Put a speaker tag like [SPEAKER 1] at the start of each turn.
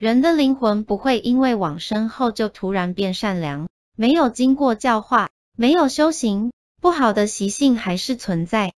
[SPEAKER 1] 人的灵魂不会因为往生后就突然变善良没有经过教化没有修行不好的习性还是存在。